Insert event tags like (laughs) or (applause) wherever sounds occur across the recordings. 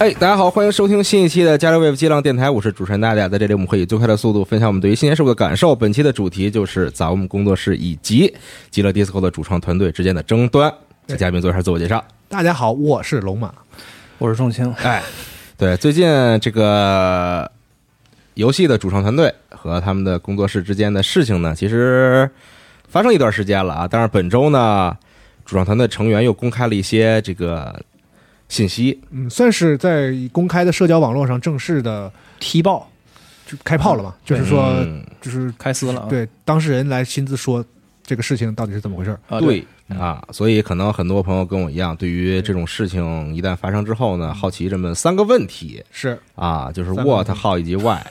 哎，大家好，欢迎收听新一期的加州 Wave 激浪电台，我是主持人大家，在这里我们会以最快的速度分享我们对于新鲜事物的感受。本期的主题就是杂们工作室以及极乐 Disco 的主创团队之间的争端。请嘉宾做一下自我介绍。大家好，我是龙马。我是仲青，哎，对，最近这个游戏的主创团队和他们的工作室之间的事情呢，其实发生一段时间了啊。但是本周呢，主创团队成员又公开了一些这个信息，嗯，算是在公开的社交网络上正式的踢爆。就开炮了嘛，就是说，嗯。就是开撕了啊！对当事人来亲自说这个事情到底是怎么回事。啊，对。啊，所以可能很多朋友跟我一样，对于这种事情一旦发生之后呢，好奇这么三个问题。是，啊，就是三个问 what、题 how 以及 why，啊，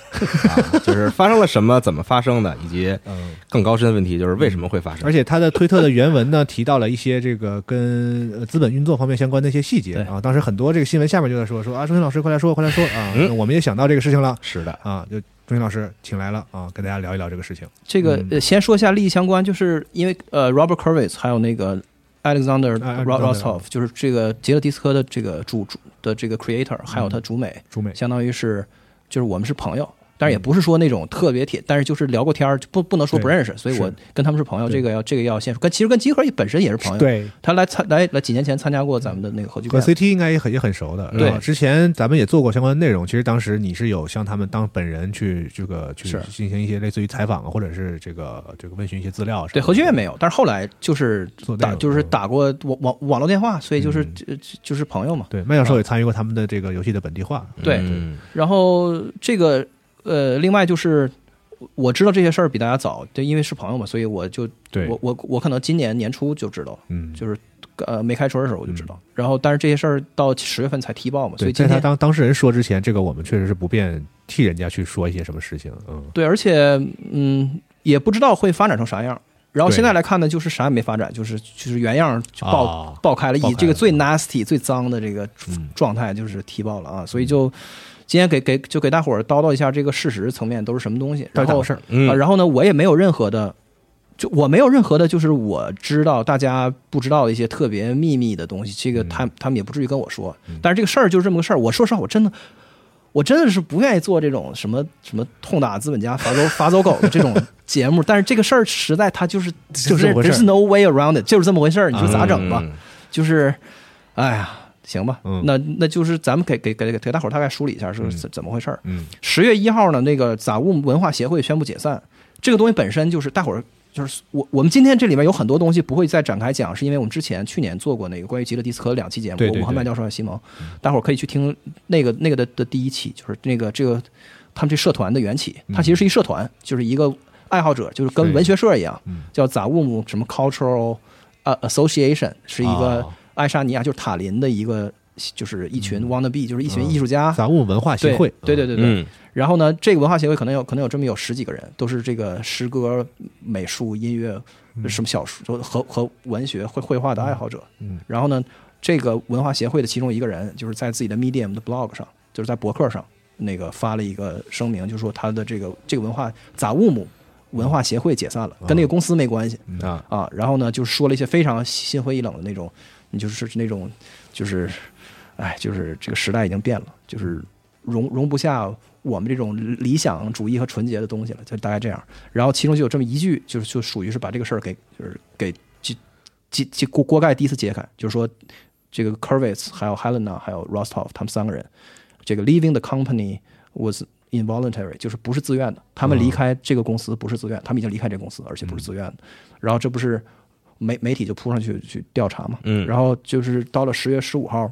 就是发生了什么，怎么发生的，以及嗯，更高深的问题就是为什么会发生而。且他的推特的原文呢提到了一些这个跟呃资本运作方面相关的一些细节啊。当时很多这个新闻下面就在说说啊，钟情老师快来说，快来说啊，嗯我们也想到这个事情了是的，啊，就钟情老师请来了啊，跟大家聊一聊这个事情。这个先说一下利益相关，就是因为呃，Robert Kurvitz 还有那个 Alexander 啊 Ro- Alexander Rostov，就是这个杰德迪斯科的这个主主的这个 creator，还有他主美，主美，相当于是就是我们是朋友。但是也不是说那种特别铁，但是就是聊过天儿，就不不能说不认识，所以我跟他们是朋友，这个要这个要先说。跟其实跟集合本身也是朋友，对，他来参来来几年前参加过咱们的那个合剧和，CT 应该也很也很熟的，对。啊之前咱们也做过相关的内容。其实当时你是有向他们当本人去这个去进行一些类似于采访啊，或者是这个这个问询一些资料。对核聚变没有，但是后来就是打就是嗯。打过网网网络电话，所以就是嗯。就是朋友嘛。对，麦教授也参与过他们的这个游戏的本地化。对嗯。然后这个呃，另外就是我知道这些事儿比大家早，就因为是朋友嘛，所以我就对，我我我可能今年年初就知道了，嗯，就是呃没开春的时候我就知道。然后但是这些事儿到十月份才踢爆嘛，所以，在他以今天当当事人说之前，这个我们确实是不便替人家去说一些什么事情。嗯，对，而且嗯也不知道会发展成啥样。然后现在来看呢，就是啥也没发展，就是就是原样就爆、啊爆开了，以这个最 nasty 最脏的这个嗯状态就是踢爆了啊，所以就今天给给就给大伙儿叨叨一下这个事实层面都是什么东西，然后事儿？啊，嗯，然后呢，我也没有任何的，就我没有任何的，就是我知道大家不知道的一些特别秘密的东西，这个他他们也不至于跟我说。但是这个事儿就是这么个事儿，我说实话，我真的。我真的是不愿意做这种什么什么痛打资本家、罚走罚走狗的这种 (laughs) 节目，但是这个事儿实在它就是就是 there's no way around it，就是这么回事儿，你说咋整吧？嗯就是，哎呀，行吧，嗯。那那就是咱们给给给给大伙儿大概梳理一下是怎怎么回事儿。嗯。十月一号呢，那个杂物文化协会宣布解散。这个东西本身就是大伙儿就是我我们今天这里面有很多东西不会再展开讲，是因为我们之前去年做过那个关于极乐迪斯科两期节目，对对对。我和麦教授西蒙，大伙儿可以去听那个那个的的第一期，就是那个这个他们这社团的缘起，它其实是一社团，就是一个爱好者，就是跟文学社一样嗯，叫杂物什么 Cultural 呃 Association，是一个哦爱沙尼亚就是塔林的一个。就是一群 wannabe，就是一群嗯。艺术家，杂物文化协会，对对对对然后呢，这个文化协会可能有可能有这么有十几个人，都是这个诗歌、美术、音乐、什么小说和和文学绘绘画的爱好者。嗯。然后呢，这个文化协会的其中一个人，就是在自己的 Medium 的 blog 上，就是在博客上那个发了一个声明，就说他的这个这个文化杂物姆文化协会解散了，跟那个公司没关系。啊，啊。然后呢，就说了一些非常心灰意冷的那种，你就是那种就是，哎，就是这个时代已经变了，就是容容不下我们这种理想主义和纯洁的东西了，就大概这样。然后其中就有这么一句，就是就属于是把这个事儿给就是给揭揭揭锅锅盖第一次揭开，就是说这个 Kervitz 还有 Helena 还有 Rostov 他们三个人，这个 leaving the company was involuntary，就是不是自愿的，他们离开这个公司不是自愿，他们已经离开这个公司，而且不是自愿的。然后这不是媒媒体就扑上去去调查嘛，嗯然后就是到了十月十五号，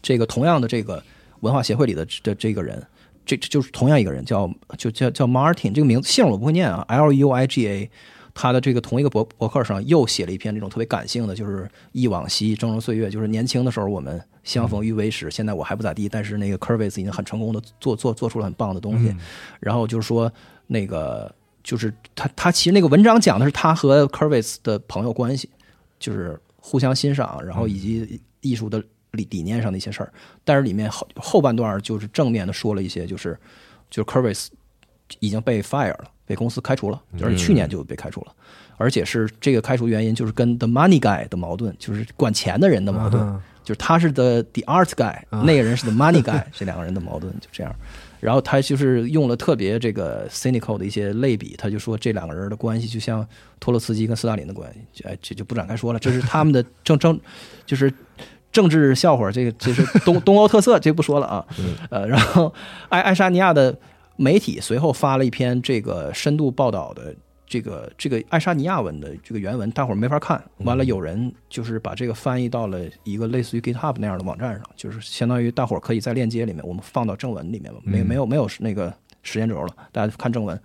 这个同样的这个文化协会里的的这个人，这这就是同样一个人，叫就叫叫 Martin，这个名字姓我不会念啊，L U I G A。他的这个同一个博博客上又写了一篇这种特别感性的，就是忆往昔、峥嵘岁月，就是年轻的时候我们相逢于微时，现在我还不咋地，但是那个 Curvis 已经很成功的做做做出了很棒的东西。然后就是说那个就是他他其实那个文章讲的是他和 Curvis 的朋友关系，就是互相欣赏，然后以及艺术的理理念上的一些事儿。但是里面后后半段就是正面的说了一些，就是就是 Curvis 已经被 fire 了，被公司开除了，就是去年就被开除了，而且是这个开除原因就是跟 the money guy 的矛盾，就是管钱的人的矛盾。嗯就是他是 the the art guy，、啊那个人是 the money guy，这两个人的矛盾就这样。然后他就是用了特别这个 cynical 的一些类比，他就说这两个人的关系就像托洛茨基跟斯大林的关系，就哎这就不展开说了，这是他们的政政就是政治笑话，这个这是东 (laughs) 东欧特色，这不说了啊。呃，然后爱爱沙尼亚的媒体随后发了一篇这个深度报道的这个这个爱沙尼亚文的这个原文，大伙儿没法看。完了，有人就是把这个翻译到了一个类似于 GitHub 那样的网站上，就是相当于大伙儿可以在链接里面，我们放到正文里面吧，没没有没有那个时间轴了，大家看正文。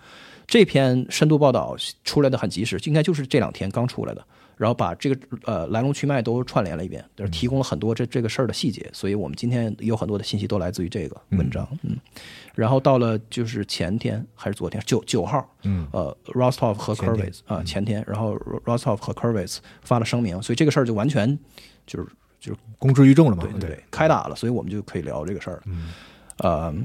这篇深度报道出来的很及时，应该就是这两天刚出来的。然后把这个呃来龙去脉都串联了一遍，就是提供了很多这这个事儿的细节，所以我们今天有很多的信息都来自于这个文章，嗯，然后到了就是前天还是昨天九九号，嗯，呃，Rostov 和 Kurvitz 啊前天，然后 Rostov 和 Kurvitz 发了声明，所以这个事儿就完全就是就是公之于众了嘛对，对对，开打了，所以我们就可以聊这个事儿嗯。呃，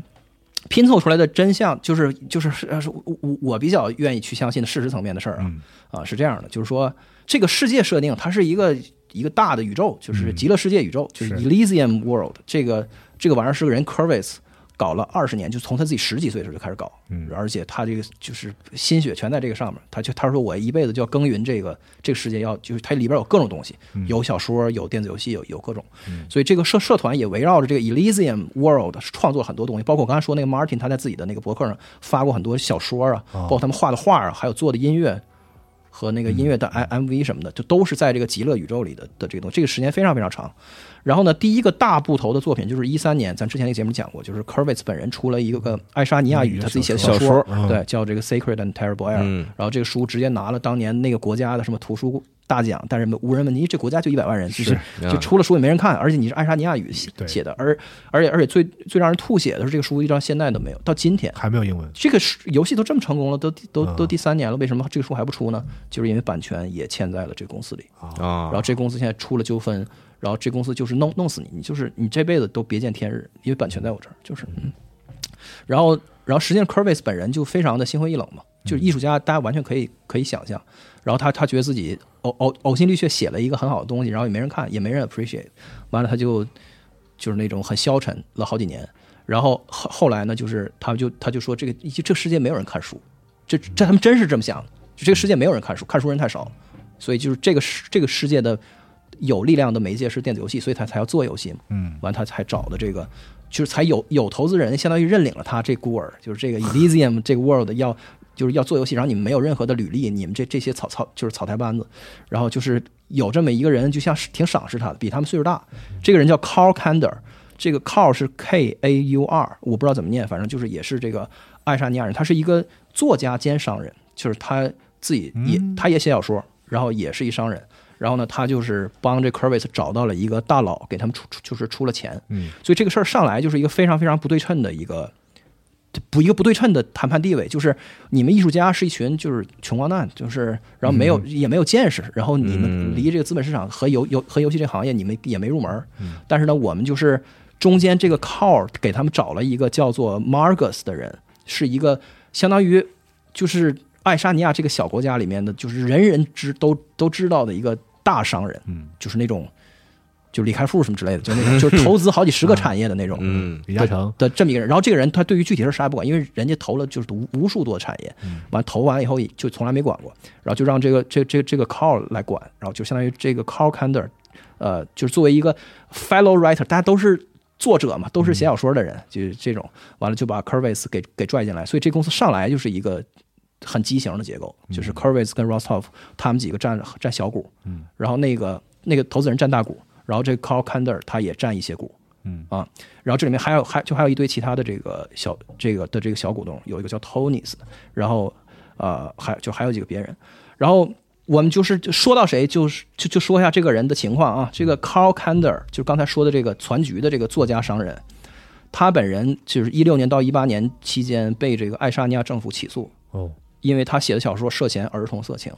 拼凑出来的真相就是就是我我我比较愿意去相信的事实层面的事儿啊、啊是这样的，就是说这个世界设定它是一个一个大的宇宙，就是极乐世界宇宙，就是是。Elysium World 这个这个玩意儿是个人 Curvis 搞了二十年，就从他自己十几岁的时候就开始搞，嗯。而且他这个就是心血全在这个上面，他就他说我一辈子就要耕耘这个这个世界要，就是它里边有各种东西，有小说，有电子游戏，有有各种，所以这个社社团也围绕着这个 Elysium World 创作了很多东西，包括我刚才说那个 Martin 他在自己的那个博客上发过很多小说啊，包括他们画的画啊，还有做的音乐。和那个音乐的 M MV 什么的，就都是在这个极乐宇宙里的的这个东西，这个时间非常非常长。然后呢，第一个大部头的作品就是一三年，咱之前那个节目讲过，就是 k e r v i t z 本人出了一个个爱沙尼亚语他自己写的小说，对，叫这个 Sacred and Terrible Air。嗯然后这个书直接拿了当年那个国家的什么图书大奖，但是无人问津，这国家就一百万人，就是是就出了书也没人看，而且你是爱沙尼亚语写写的，而而且而且最最让人吐血的是，这个书一直到现在都没有，到今天。还没有英文，这个是游戏都这么成功了，都都啊都第三年了，为什么这个书还不出呢？就是因为版权也欠在了这个公司里，啊然后这公司现在出了纠纷，然后这公司就是弄弄死你，你就是你这辈子都别见天日，因为版权在我这儿，就是嗯。然后然后实际上 Curvis 本人就非常的心灰意冷嘛，就是艺术家，大家完全可以可以想象。然后他他觉得自己呕呕呕心沥血写了一个很好的东西，然后也没人看，也没人 appreciate，完了他就就是那种很消沉了好几年。然后后后来呢，就是他就他就说这个这个世界没有人看书，这这他们真是这么想的，就这个世界没有人看书，看书人太少了，所以就是这个世这个世界的有力量的媒介是电子游戏，所以他才要做游戏嘛。嗯，完他才找的这个，就是才有有投资人相当于认领了他这孤儿，就是这个 Elysium 这个 world 要就是要做游戏，然后你们没有任何的履历，你们这这些草草就是草台班子，然后就是有这么一个人，就像是挺赏识他的，比他们岁数大，这个人叫 Carl Kander，这个 Carl 是 K A U R，我不知道怎么念，反正就是也是这个爱沙尼亚人，他是一个作家兼商人，就是他自己也他也写小说，然后也是一商人。然后呢，他就是帮这 Curvis 找到了一个大佬，给他们出出就是出了钱，嗯，所以这个事儿上来就是一个非常非常不对称的一个不一个不对称的谈判地位，就是你们艺术家是一群就是穷光蛋，就是然后没有、也没有见识，然后你们嗯。离这个资本市场和游游和游戏这个行业你们也没入门儿，但是呢，我们就是中间这个 Carl 给他们找了一个叫做 Margus 的人，是一个相当于就是爱沙尼亚这个小国家里面的，就是人人知都都知道的一个大商人，嗯，就是那种就李开复什么之类的，就那种就是投资好几十个产业的那种，嗯李嘉诚，的这么一个人，然后这个人他对于具体事儿啥也不管，因为人家投了就是无无数多的产业，完投完以后就从来没管过，然后就让这个这这这个 Carl 来管，然后就相当于这个 Carl Kander，呃，就是作为一个 fellow writer，大家都是作者嘛，都是写小说的人，就是这种，完了就把 Curvis 给给拽进来，所以这公司上来就是一个很畸形的结构，就是 Curvis 跟 Rostov 他们几个占占小股，嗯，然后那个那个投资人占大股，然后这个 Carl Kander 他也占一些股，嗯。啊，然后这里面还有还就还有一堆其他的这个小这个的这个小股东，有一个叫 Tonys，然后呃还就还有几个别人，然后我们就是就说到谁就是就就说一下这个人的情况啊，这个 Carl Kander 就是刚才说的这个攒局的这个作家商人，他本人就是一六年到一八年期间被这个爱沙尼亚政府起诉，哦，因为他写的小说涉嫌儿童色情，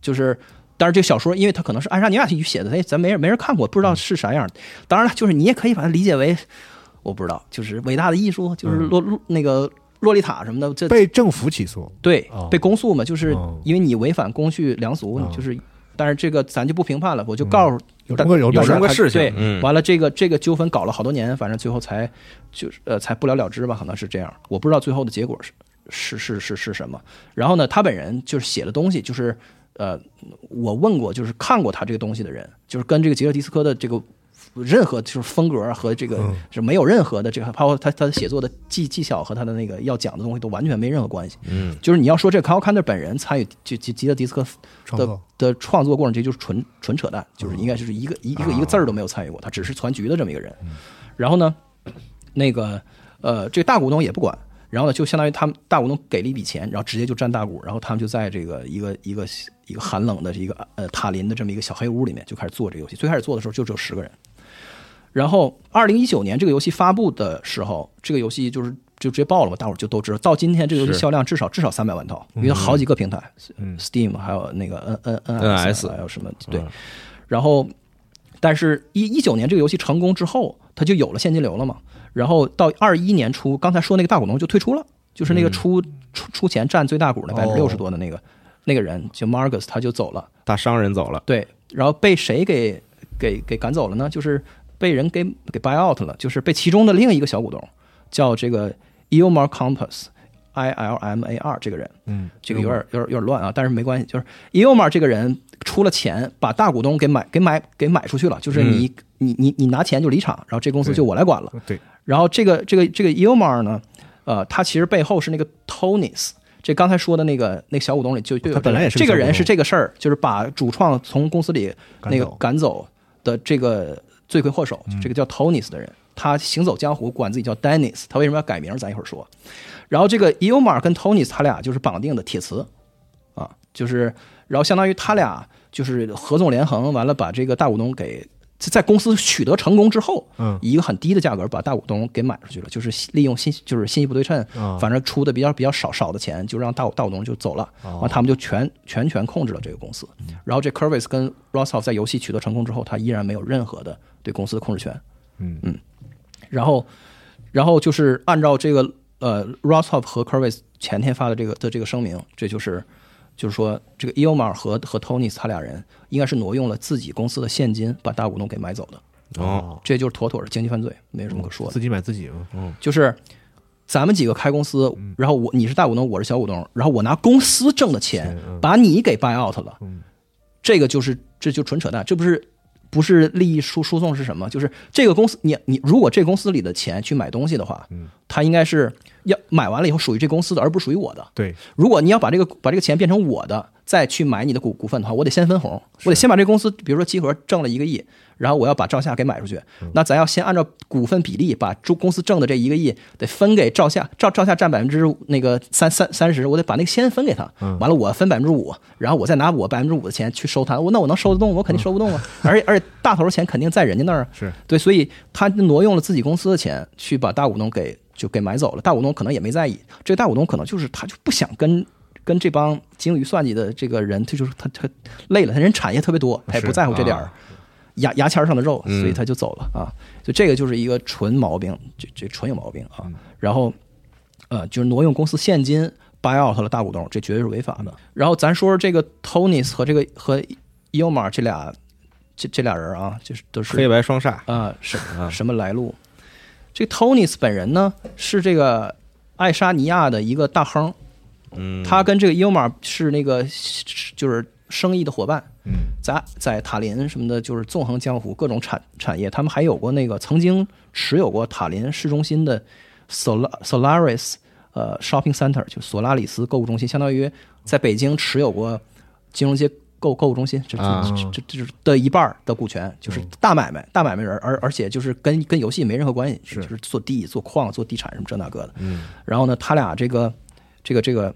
就是，但是这个小说因为他可能是爱沙尼亚语写的，哎，咱没人没人看过，不知道是啥样的。当然了，就是你也可以把它理解为，我不知道，就是伟大的艺术，就是洛洛那个洛丽塔什么的，这被政府起诉，对哦被公诉嘛，就是哦因为你违反公序良俗，哦就是。但是这个咱就不评判了，我就告诉有有这么个有这么个事情对，嗯完了这个这个纠纷搞了好多年，反正最后才就是呃才不了了之吧，可能是这样。我不知道最后的结果是是是是是什么。然后呢，他本人就是写的东西，就是呃，我问过就是看过他这个东西的人，就是跟这个吉尔迪斯科的这个。任何就是风格和这个嗯是没有任何的这个，包括他他的写作的技技巧和他的那个要讲的东西都完全没任何关系。嗯，就是你要说这个 Kyle Kander 本人参与吉吉吉尔迪斯科的的创作过程，这就是纯纯扯淡，就是应该就是一个一一个一个字儿都没有参与过，他只是传局的这么一个人。然后呢，那个呃，这个大股东也不管，然后呢，就相当于他们大股东给了一笔钱，然后直接就占大股，然后他们就在这个一个一个一个寒冷的一个呃塔林的这么一个小黑屋里面就开始做这个游戏。最开始做的时候就只有十个人，然后二零一九年这个游戏发布的时候，这个游戏就是就直接爆了嘛，大伙儿就都知道。到今天这个游戏销量至少至少三百万套，因为好几个平台、嗯 s t e a m 还有那个 N N NS 还有什么对嗯，然后但是一一九年这个游戏成功之后，它就有了现金流了嘛。然后到二一年初，刚才说那个大股东就退出了，就是那个出、出出钱占最大股的百分之六十多的那个、那个人，就 Margus 他就走了。大商人走了，对，然后被谁给给给赶走了呢？就是被人给给 buy out 了，就是被其中的另一个小股东叫这个 Ilmar Campus。I L M A R 这个人，嗯，这个有点有点有点乱啊，但是没关系，就是 Ilmar 这个人出了钱，把大股东给买给买给买出去了，就是你、你你你拿钱就离场，然后这公司就我来管了。对，然后这个这个这个 Ilmar 呢，呃，他其实背后是那个 Tonys，这刚才说的那个那个小股东里就就有他本来也是这个人是这个事儿，就是把主创从公司里那个赶走的这个罪魁祸首，嗯这个叫 Tonys 的人，他行走江湖，管自己叫 Dennis，他为什么要改名？咱一会儿说。然后这个 Ilmar 跟 Tonys 他俩就是绑定的铁磁啊，就是然后相当于他俩就是合纵连横，完了把这个大股东给在公司取得成功之后，嗯。以一个很低的价格把大股东给买出去了，就是利用信就是信息不对称，啊。反正出的比较比较少少的钱，就让大股大股东就走了，哦。完他们就全全权控制了这个公司。然后这 Curvis 跟 Rostov 在游戏取得成功之后，他依然没有任何的对公司的控制权。嗯。嗯，然后然后就是按照这个呃 Rostov 和 Curvis 前天发的这个的这个声明，这就是就是说这个 Ilmar 和和 Tony 他俩人应该是挪用了自己公司的现金把大股东给买走的。哦，这就是妥妥的经济犯罪，没什么可说的。自己买自己嘛，就是咱们几个开公司，然后我你是大股东，我是小股东，然后我拿公司挣的钱嗯把你给 buy out 了嗯，这个就是这就纯扯淡，这不是不是利益输输送是什么？就是这个公司，你你如果这公司里的钱去买东西的话，它应该是要买完了以后属于这公司的，而不是属于我的。对，如果你要把这个把这个钱变成我的，再去买你的股股份的话，我得先分红，我得先把这公司，比如说集合挣了一个亿，然后我要把赵夏给买出去，那咱要先按照股份比例把中公司挣的这一个亿得分给赵夏，赵赵夏占百分之那个三三三十，我得把那个先分给他，完了我分百分之五，然后我再拿我百分之五的钱去收他，我那我能收得动？我肯定收不动啊，而且而且大头的钱肯定在人家那儿啊，(laughs) 是。对，所以他挪用了自己公司的钱去把大股东给就给买走了。大股东可能也没在意，这个大股东可能就是他就不想跟跟这帮精于算计的这个人，他就是他他累了，他人产业特别多，他也不在乎这点儿啊牙牙签上的肉，嗯所以他就走了啊。就这个就是一个纯毛病，这这纯有毛病啊。然后呃，就是挪用公司现金 buy out 了大股东，这绝对是违法的。然后咱说说这个 Tonys 和这个和 Yomar 这俩这这俩人啊，就是都是黑白双煞，啊，什什么来路？这个 Tonys 本人呢是这个爱沙尼亚的一个大亨，嗯，他跟这个 Ilmar 是那个就是生意的伙伴，嗯，在在塔林什么的，就是纵横江湖各种产产业，他们还有过那个曾经持有过塔林市中心的 Sol Solaris 呃 Shopping Center，就索拉里斯购物中心，相当于在北京持有过金融街购购物中心，这这啊。这这是的一半的股权，就是大买卖大买卖人，而而且就是跟跟游戏没任何关系，是。就是做地做矿做地产什么这那个的，嗯，然后呢，他俩这个这个这个，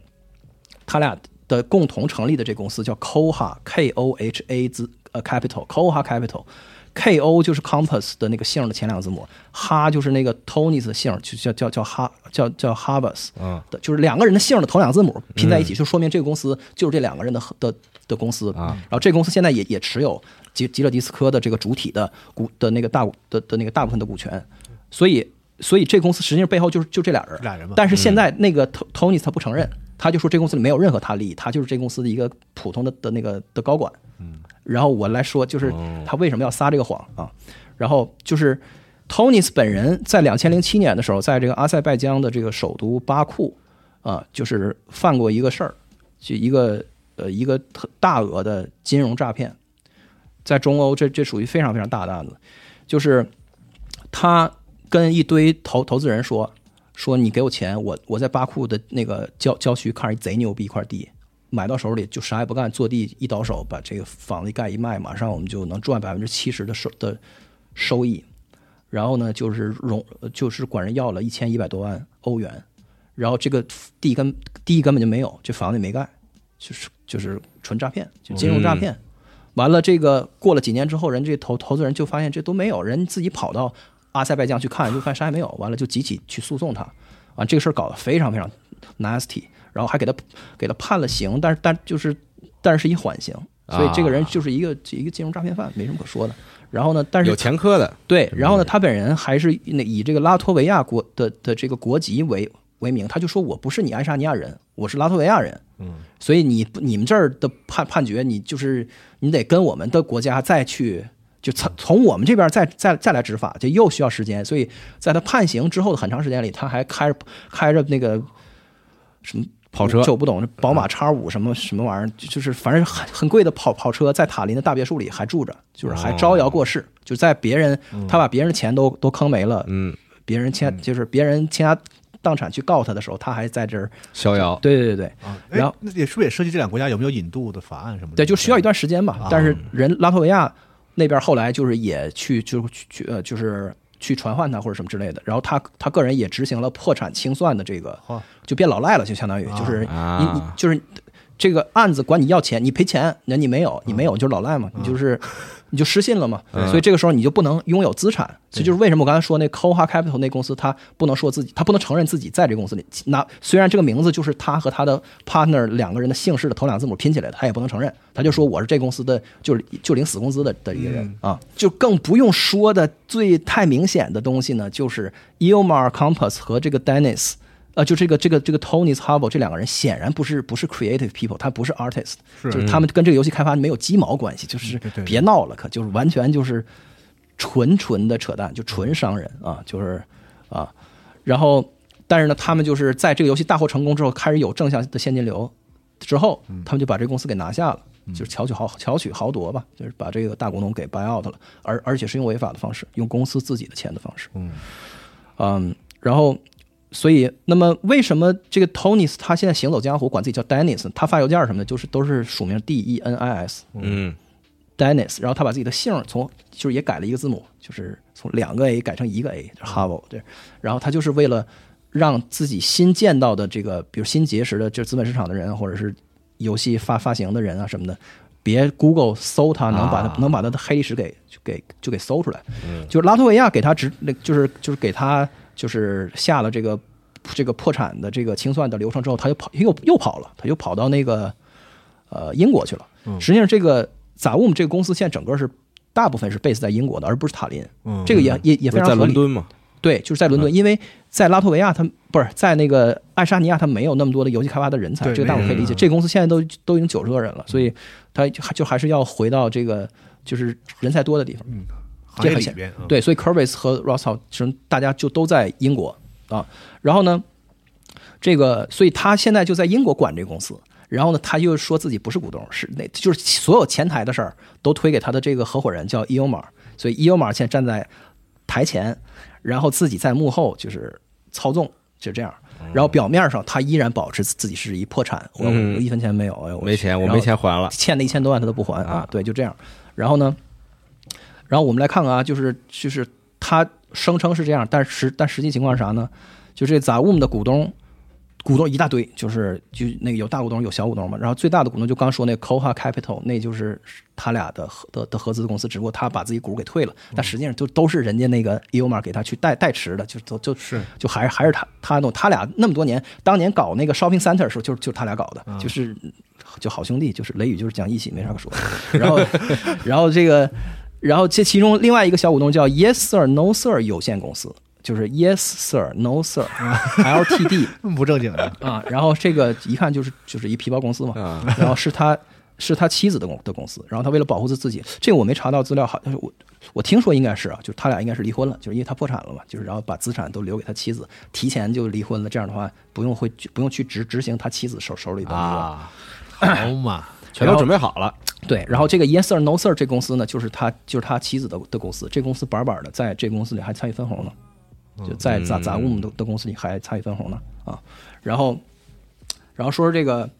他俩的共同成立的这公司叫 Koha K O H A 字呃 Capital Koha Capital。K O 就是 Compass 的那个姓的前两个字母，哈就是那个 Tony 的姓，就叫叫叫哈叫叫 Habas 嗯。的，就是两个人的姓的头两个字母拼在一起，就说明这个公司就是这两个人的的的公司啊。然后这公司现在也也持有吉吉勒迪斯科的这个主体的股的那个大股的的那个大部分的股权，所以所以这公司实际上背后就是就这俩人，俩人嘛。但是现在那个 To- Tony 他不承认，他就说这公司里没有任何他利益，他就是这公司的一个普通的的那个的高管。嗯，然后我来说，就是哦。他为什么要撒这个谎啊？然后就是托尼斯本人在两千零七年的时候，在这个阿塞拜疆的这个首都巴库啊，就是犯过一个事儿，就一个呃一个特大额的金融诈骗，在中欧这这属于非常非常大的案子，就是他跟一堆投投资人说说你给我钱，我我在巴库的那个郊郊区看着贼牛逼一块地，买到手里就啥也不干，坐地一倒手把这个房子一盖一卖，马上我们就能赚百分之七十的收的收益。然后呢，就是融就是管人要了一千一百多万欧元，然后这个地根地根本就没有，这房子也没盖，就是就是纯诈骗，就金融诈骗。完了，这个过了几年之后，人这投投资人就发现这都没有，人自己跑到阿塞拜疆去看，就发现啥也没有。完了就集体去诉讼他，啊，这个事儿搞得非常非常 nasty，然后还给他给他判了刑，但是但就是但是是一缓刑，所以这个人就是一个一个金融诈骗犯，没什么可说的。然后呢，但是有前科的，对，然后呢，他本人还是那以这个拉脱维亚国的的这个国籍为为名，他就说我不是你爱沙尼亚人，我是拉脱维亚人。嗯，所以你你们这儿的判判决，你就是你得跟我们的国家再去，就从从我们这边再再再来执法，就又需要时间。所以在他判刑之后的很长时间里，他还开着开着那个什么。跑车就我不懂，宝马叉五什么什么玩意儿，就就是反正很很贵的跑跑车，在塔林的大别墅里还住着，就是还招摇过市，就在别人他把别人的钱都都坑没了，嗯，别人欠就是别人倾家荡产去告他的时候，他还在这儿，逍遥，对对对对啊，哎然后那也是不是也涉及这两个国家有没有引渡的法案什么的？对，就需要一段时间吧啊。但是人拉脱维亚那边后来就是也去就是去去呃就是去传唤他或者什么之类的，然后他他个人也执行了破产清算的这个，就变老赖了，就相当于就是你啊你就是这个案子管你要钱，你赔钱，那你没有，你没有就是老赖嘛，你就是你就失信了嘛，所以这个时候你就不能拥有资产，这就是为什么我刚才说那 Coha Capital 那公司，他不能说自己，他不能承认自己在这公司里，那虽然这个名字就是他和他的 partner 两个人的姓氏的头两个字母拼起来的，他也不能承认，他就说我是这公司的，就是就领死工资的的一个人啊，就更不用说的最太明显的东西呢，就是 Ilmar Compass 和这个 Dennis。呃，就这个这个这个 Tony s Hubble 这两个人显然不是不是 creative people，他不是 artist，是就是他们跟这个游戏开发没有鸡毛关系，就是别闹了，可就是完全就是纯纯的扯淡，就纯商人啊，就是啊，然后但是呢，他们就是在这个游戏大获成功之后，开始有正向的现金流之后，他们就把这个公司给拿下了，就是巧取豪巧取豪夺吧，就是把这个大股东给 buy out 了，而而且是用违法的方式，用公司自己的钱的方式，嗯。嗯，然后。所以，那么为什么这个 Tony 他现在行走江湖，管自己叫 Dennis？他发邮件什么的，就是都是署名 D E N I S，嗯 Dennis，然后他把自己的姓儿从就是也改了一个字母，就是从两个 A 改成一个 A，就是 Hubble 对，然后他就是为了让自己新见到的这个，比如新结识的就是资本市场的人，或者是游戏发发行的人啊什么的，别 Google 搜他，能把他、啊能把他的黑历史给就给就给搜出来。就是拉脱维亚给他直，那就是就是给他就是下了这个这个破产的这个清算的流程之后，他又跑又又跑了，他又跑到那个呃英国去了。实际上，这个 Zaum 这个公司现在整个是大部分是 base 在英国的，而不是塔林。嗯，这个也也也非常在合理。伦敦嘛，对，就是在伦敦，因为在拉脱维亚，他不是在那个爱沙尼亚，他没有那么多的游戏开发的人才，这个大伙可以理解。嗯这个公司现在都都已经九十多人了，所以他就就还是要回到这个就是人才多的地方。行业这很显里边啊对，所以 Curvis 和 r o s s e l 其实大家就都在英国啊。然后呢，这个所以他现在就在英国管这个公司。然后呢，他又说自己不是股东，是那就是所有前台的事儿都推给他的这个合伙人叫 Eomar，所以 Eomar 现在站在台前，然后自己在幕后就是操纵，就这样。然后表面上他依然保持自己是一破产，我嗯我一分钱没有，哎呦我没钱，我没钱还了，欠的一千多万他都不还啊啊，对，就这样。然后呢，然后我们来看看啊，就是就是他声称是这样，但实但实际情况是啥呢？就这 Zoom 的股东，股东一大堆，就是就那个有大股东有小股东嘛。然后最大的股东就刚说那 Coha Capital，那就是他俩的合的的合资公司，只不过他把自己股给退了，但实际上就都是人家那个 Eomar 给他去代代持的，就都就是就还是还是他他弄他俩那么多年，当年搞那个 shopping center 的时候，就是就是他俩搞的，就是就好兄弟，就是雷雨就是讲义气，没啥可说。然后 (laughs) 然后这个然后这其中另外一个小股东叫 Yes Sir No Sir 有限公司。就是 Yes Sir No Sir (laughs) Ltd (laughs) 不正经的，啊，然后这个一看就是就是一皮包公司嘛，啊，(laughs) 然后是他是他妻子的公的公司，然后他为了保护自自己，这个我没查到资料，好像是我我听说应该是啊，就是他俩应该是离婚了，就是因为他破产了嘛，就是然后把资产都留给他妻子，提前就离婚了，这样的话不用会不用去执执行他妻子手手里的那个啊，好嘛，全都准备好了，对，然后这个 Yes Sir No Sir 这公司呢，就是他就是他妻子的的公司，这公司板板的在这公司里还参与分红呢，就在杂杂物的的公司里还参与分红呢啊。然后，然后说说这个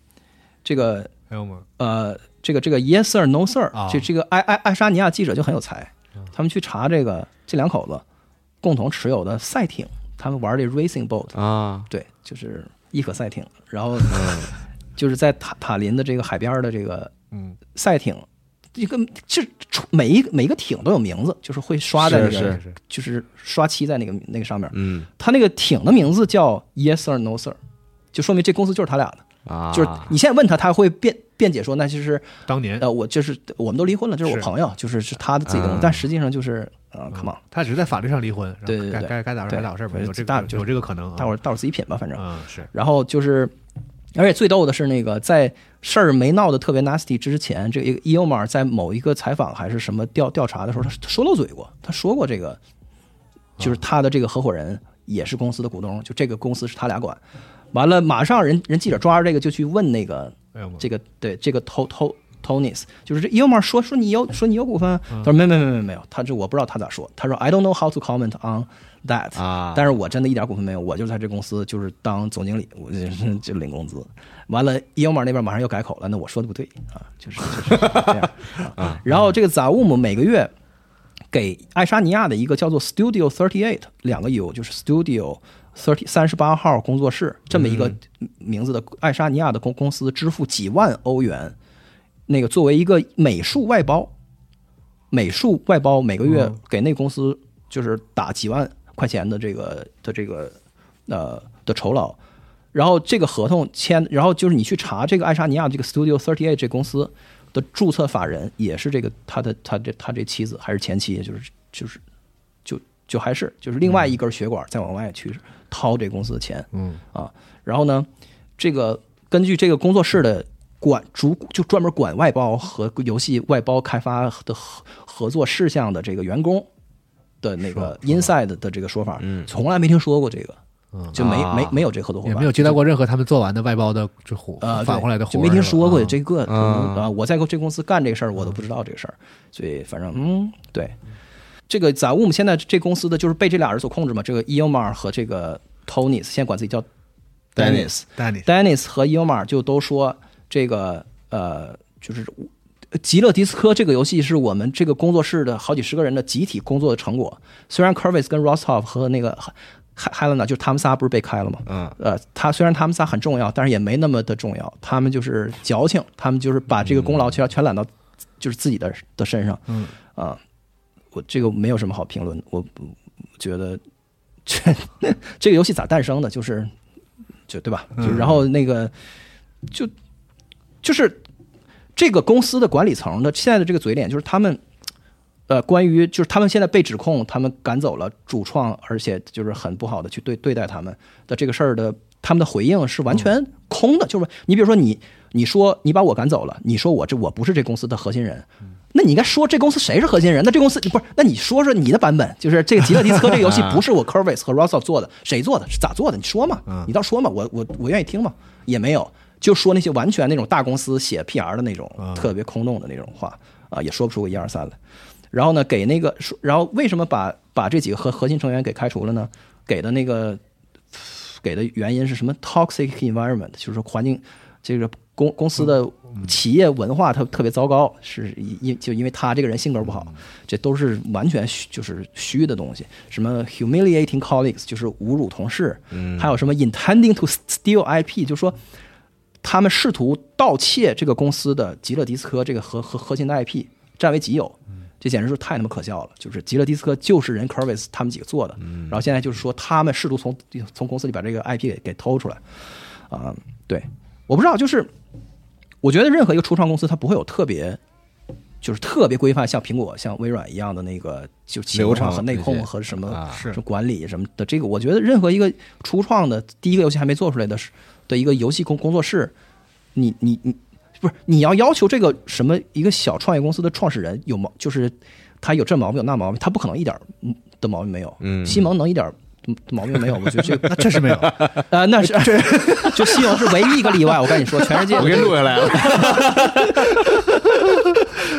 这个还有吗？呃这个这个 Yes Sir No Sir，啊这这个爱爱爱沙尼亚记者就很有才，他们去查这个这两口子共同持有的赛艇，他们玩这 racing boat，啊，对，就是伊可赛艇，然后 (laughs) 就是在塔塔林的这个海边的这个嗯，赛艇，一个这每一个每一个艇都有名字，就是会刷在那个，是是是。就是刷漆在那个那个上面。嗯。他那个艇的名字叫 Yes Sir No Sir，就说明这公司就是他俩的。啊，就是你现在问他，他会辩辩解说，那就是当年。呃，我就是我们都离婚了，这是我朋友，就是是他的自己的但实际上就是呃，come on，他只是在法律上离婚，对对对该该该咋对咋咋事儿吧，有这个大有这个可能啊，大伙儿大伙儿自己品吧，反正。嗯是。然后就是，而且最逗的是，那个在事儿没闹得特别 nasty 之前，这个 e o m a r 在某一个采访还是什么调调查的时候，他他说漏嘴过，他说过这个，就是他的这个合伙人也是公司的股东，就这个公司是他俩管。完了，马上人人记者抓着这个就去问那个这个对这个 To To Tonys，就是这 e o m a r 说说你有说你有股份，他说没没没没没有，他这我不知道他咋说，他说 I don't know how to comment on that，啊，但是我真的一点股份没有，我就在这公司就是当总经理，我就是就领工资。完了，伊欧玛那边马上又改口了，那我说的不对啊，就是就是这样 (laughs) 啊。然后这个 Zaum 每个月给爱沙尼亚的一个叫做 Studio Thirty Eight 两个 U，就是 Studio Thirty 三十八号工作室这么一个名字的爱沙尼亚的公公司支付几万欧元，那个作为一个美术外包，美术外包每个月给那公司就是打几万块钱的这个的这个呃的酬劳，然后这个合同签，然后就是你去查这个爱沙尼亚这个 Studio Thirty Eight 这公司的注册法人也是这个他的他这他这妻子还是前妻，就是就是就就还是就是另外一根血管再往外去掏这公司的钱，嗯啊，然后呢，这个根据这个工作室的管主就专门管外包和游戏外包开发的合合作事项的这个员工的那个 inside 的这个说法，嗯。从来没听说过这个，嗯，就没啊。没没有这合作伙伴，也没有接到过任何他们做完的外包的这活呃返回来的活，就没听说过这个嗯。啊，我在这公司干这事儿，我都不知道这个事儿，所以反正嗯，对，这个 Zaum 现在这公司的就是被这俩人所控制嘛，这个 Eomar 和这个 Tonys 现在管自己叫 Dennis，Dennis Dennis 和 Eomar 就都说这个呃，就是极乐迪斯科这个游戏是我们这个工作室的好几十个人的集体工作的成果。虽然 Kervis 跟 Rostov 和那个 Helena 就是他们仨不是被开了吗？嗯呃，他虽然他们仨很重要，但是也没那么的重要。他们就是矫情，他们就是把这个功劳全全揽到就是自己的的身上。嗯啊，我这个没有什么好评论，我我觉得这这个游戏咋诞生的？就是就对吧？就然后那个就就是这个公司的管理层的现在的这个嘴脸，就是他们呃，关于就是他们现在被指控，他们赶走了主创，而且就是很不好的去对对待他们的这个事儿的，他们的回应是完全空的。就是你比如说你你说你把我赶走了，你说我这我不是这公司的核心人。那你应该说这公司谁是核心人？那这公司不是？那你说说你的版本，就是这个《极乐迪斯科》这个游戏 (laughs) 不是我 Kervis 和 Russell 做的，谁做的？是咋做的？你说嘛？你倒说嘛？我我我愿意听嘛？也没有，就说那些完全那种大公司写 PR 的那种特别空洞的那种话啊，也说不出个一二三来。然后呢，给那个说，然后为什么把把这几个核核心成员给开除了呢？给的那个给的原因是什么？toxic environment，就是环境这个公公司的企业文化特特别糟糕，是因就因为他这个人性格不好，这都是完全虚就是虚的东西。什么 humiliating colleagues，就是侮辱同事，还有什么 intending to steal IP，就说他们试图盗窃这个公司的极乐迪斯科这个核核核心的 IP，占为己有。这简直是太他妈可笑了！就是极乐迪斯科就是人 Curvis 他们几个做的，然后现在就是说他们试图从从公司里把这个 IP 给给偷出来，啊、对，我不知道，就是我觉得任何一个初创公司它不会有特别。就是特别规范，像苹果、像微软一样的那个，就企业文化和内控和什么什么管理什么的。这个我觉得任何一个初创的第一个游戏还没做出来的时的一个游戏工工作室，你你你，不是你要要求这个什么一个小创业公司的创始人有毛，就是他有这毛病有那毛病，他不可能一点嗯的毛病没有。嗯西蒙能一点毛病没有，我觉得这 (laughs) 那确实没有。(laughs) 呃那是 (laughs) 就西蒙是唯一一个例外。我跟你说，全世界我给你录下来了。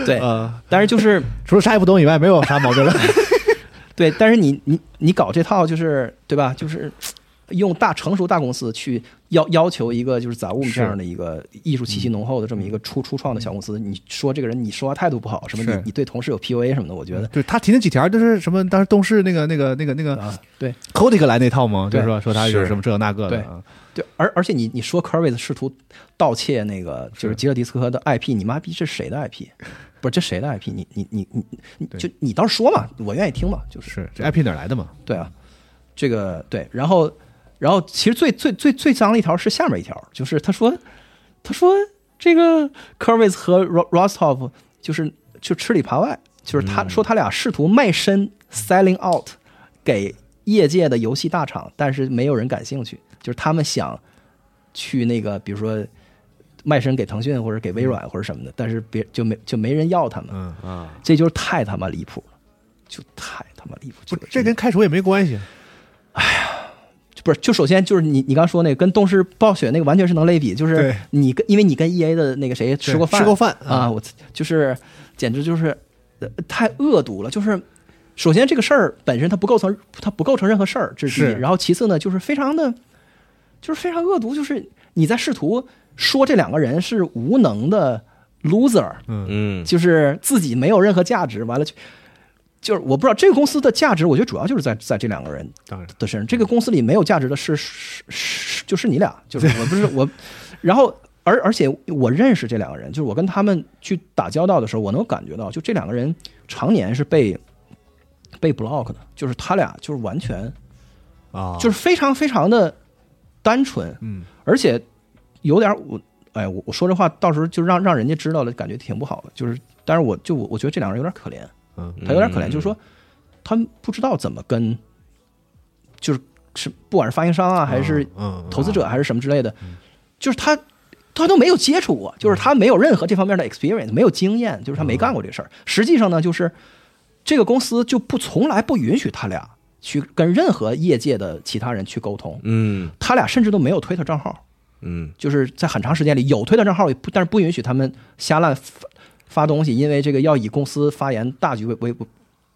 对，呃，但是就是除了啥也不懂以外，没有啥毛病了。对，但是你你你搞这套就是对吧？就是用大成熟大公司去要要求一个就是 Zoom 这样的一个艺术气息浓厚的这么一个初初创的小公司，你说这个人你说话态度不好，什么你你对同事有 PUA 什么的，我觉得对他提那几条，就是什么当时东市那个那个那个那个啊，对 c o d i c 来那套吗？就是说说他有是什么这那个的对啊。对，而而且你你说 Curvis 试图盗窃那个就是吉勒迪斯科的 IP，你妈逼这是谁的 IP？(laughs) 不是这谁的 IP？你你你你你就你倒是说嘛，我愿意听嘛，就是是这 IP 哪来的嘛？对啊，这个对，然后然后其实最最最最脏的一条是下面一条，就是他说他说这个 Curvis 和 Ro- Rostov 就是就吃里扒外，就是他说他俩试图卖身 selling out 给业界的游戏大厂，但是没有人感兴趣，就是他们想去那个比如说。卖身给腾讯或者给微软或者什么的，但是别就没就没人要他们，嗯，啊，这就是太他妈离谱了，就太他妈离谱。不，这跟开除也没关系。不是，就首先就是你你刚说那个跟动视暴雪那个完全是能类比，就是你跟因为你跟 E A 的那个谁吃过饭，吃过饭啊，我就是简直就是、呃太恶毒了。就是首先这个事儿本身它不构成它不构成任何事儿，这是第一。是然后其次呢，就是非常的就是非常恶毒，就是你在试图说这两个人是无能的 loser，嗯，嗯，就是自己没有任何价值，完了就就是我不知道这个公司的价值，我觉得主要就是在在这两个人的身上。这个公司里没有价值的是是是就是你俩，就是我不是 (laughs) 我，然后而而且我认识这两个人，就是我跟他们去打交道的时候，我能感觉到，就这两个人常年是被被 block 的，就是他俩就是完全啊，就是非常非常的单纯，嗯而且有点我，哎，我我说这话到时候就让让人家知道了，感觉挺不好的。就是，但是我就我我觉得这两个人有点可怜，嗯他有点可怜，嗯就是说他不知道怎么跟，就是是不管是发行商啊，还是嗯嗯投资者还是什么之类的，就是他他都没有接触过，就是他没有任何这方面的 experience，没有经验，就是他没干过这事儿。实际上呢，就是这个公司就不从来不允许他俩去跟任何业界的其他人去沟通，嗯他俩甚至都没有推特账号。嗯就是在很长时间里有推特账号，也不但是不允许他们瞎乱发发东西，因为这个要以公司发言大局为为